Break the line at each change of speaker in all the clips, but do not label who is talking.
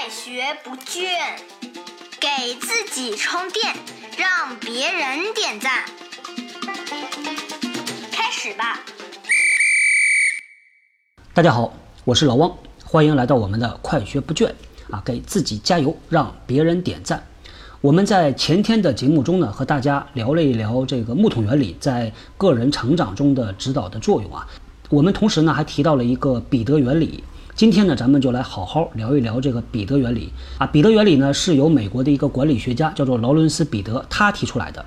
快学不倦，给自己充电，让别人点赞。开始吧！
大家好，我是老汪，欢迎来到我们的快学不倦啊，给自己加油，让别人点赞。我们在前天的节目中呢，和大家聊了一聊这个木桶原理在个人成长中的指导的作用啊。我们同时呢还提到了一个彼得原理。今天呢，咱们就来好好聊一聊这个彼得原理啊。彼得原理呢，是由美国的一个管理学家叫做劳伦斯·彼得他提出来的。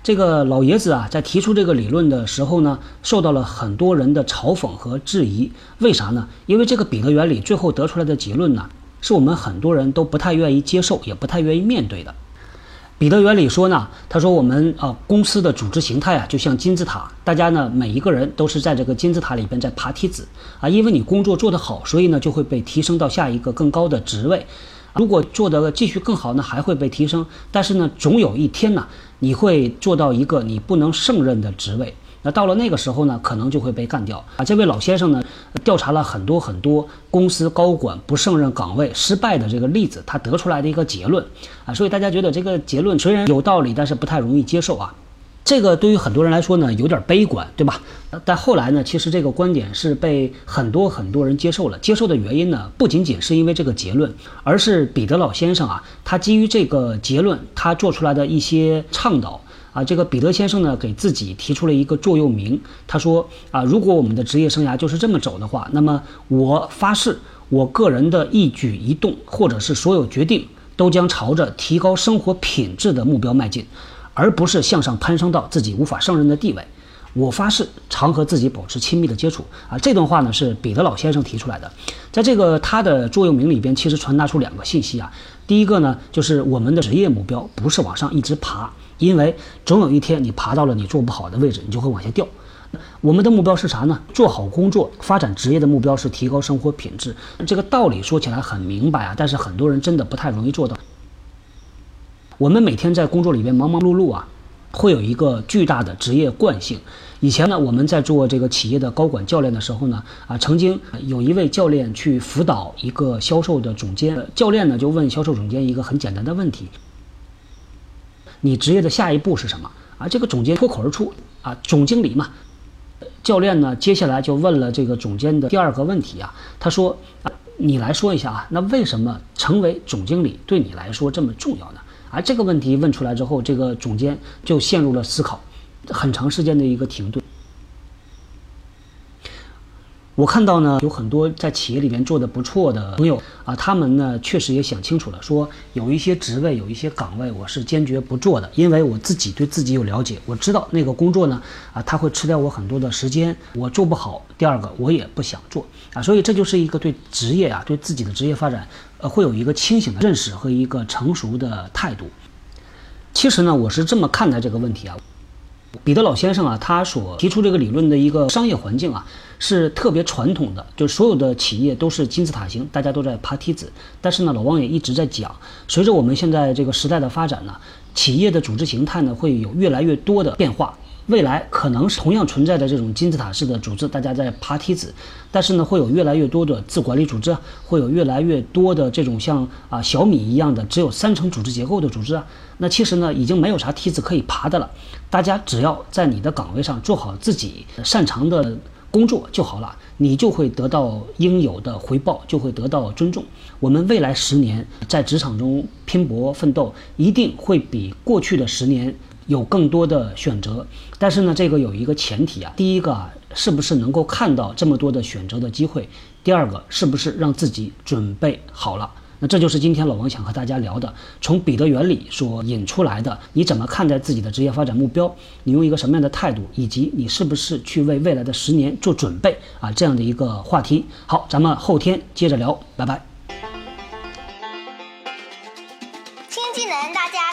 这个老爷子啊，在提出这个理论的时候呢，受到了很多人的嘲讽和质疑。为啥呢？因为这个彼得原理最后得出来的结论呢，是我们很多人都不太愿意接受，也不太愿意面对的。彼得原理说呢，他说我们啊公司的组织形态啊就像金字塔，大家呢每一个人都是在这个金字塔里边在爬梯子啊，因为你工作做得好，所以呢就会被提升到下一个更高的职位，如果做得继续更好呢，还会被提升，但是呢总有一天呢你会做到一个你不能胜任的职位。那到了那个时候呢，可能就会被干掉啊！这位老先生呢，调查了很多很多公司高管不胜任岗位失败的这个例子，他得出来的一个结论啊，所以大家觉得这个结论虽然有道理，但是不太容易接受啊。这个对于很多人来说呢，有点悲观，对吧？但后来呢，其实这个观点是被很多很多人接受了。接受的原因呢，不仅仅是因为这个结论，而是彼得老先生啊，他基于这个结论，他做出来的一些倡导。啊，这个彼得先生呢，给自己提出了一个座右铭。他说：“啊，如果我们的职业生涯就是这么走的话，那么我发誓，我个人的一举一动，或者是所有决定，都将朝着提高生活品质的目标迈进，而不是向上攀升到自己无法胜任的地位。我发誓，常和自己保持亲密的接触。”啊，这段话呢是彼得老先生提出来的。在这个他的座右铭里边，其实传达出两个信息啊。第一个呢，就是我们的职业目标不是往上一直爬。因为总有一天你爬到了你做不好的位置，你就会往下掉。我们的目标是啥呢？做好工作，发展职业的目标是提高生活品质。这个道理说起来很明白啊，但是很多人真的不太容易做到。我们每天在工作里边忙忙碌碌啊，会有一个巨大的职业惯性。以前呢，我们在做这个企业的高管教练的时候呢，啊，曾经有一位教练去辅导一个销售的总监，教练呢就问销售总监一个很简单的问题。你职业的下一步是什么啊？这个总监脱口而出啊，总经理嘛。教练呢，接下来就问了这个总监的第二个问题啊。他说啊，你来说一下啊，那为什么成为总经理对你来说这么重要呢？啊，这个问题问出来之后，这个总监就陷入了思考，很长时间的一个停顿。我看到呢，有很多在企业里面做的不错的朋友啊，他们呢确实也想清楚了，说有一些职位、有一些岗位，我是坚决不做的，因为我自己对自己有了解，我知道那个工作呢，啊，他会吃掉我很多的时间，我做不好。第二个，我也不想做啊，所以这就是一个对职业啊，对自己的职业发展，呃，会有一个清醒的认识和一个成熟的态度。其实呢，我是这么看待这个问题啊。彼得老先生啊，他所提出这个理论的一个商业环境啊，是特别传统的，就所有的企业都是金字塔型，大家都在爬梯子。但是呢，老汪也一直在讲，随着我们现在这个时代的发展呢，企业的组织形态呢会有越来越多的变化。未来可能是同样存在的这种金字塔式的组织，大家在爬梯子，但是呢，会有越来越多的自管理组织，会有越来越多的这种像啊小米一样的只有三层组织结构的组织啊。那其实呢，已经没有啥梯子可以爬的了。大家只要在你的岗位上做好自己擅长的工作就好了，你就会得到应有的回报，就会得到尊重。我们未来十年在职场中拼搏奋斗，一定会比过去的十年。有更多的选择，但是呢，这个有一个前提啊。第一个啊，是不是能够看到这么多的选择的机会？第二个，是不是让自己准备好了？那这就是今天老王想和大家聊的，从彼得原理所引出来的，你怎么看待自己的职业发展目标？你用一个什么样的态度？以及你是不是去为未来的十年做准备啊？这样的一个话题。好，咱们后天接着聊，拜拜。
新技能，大家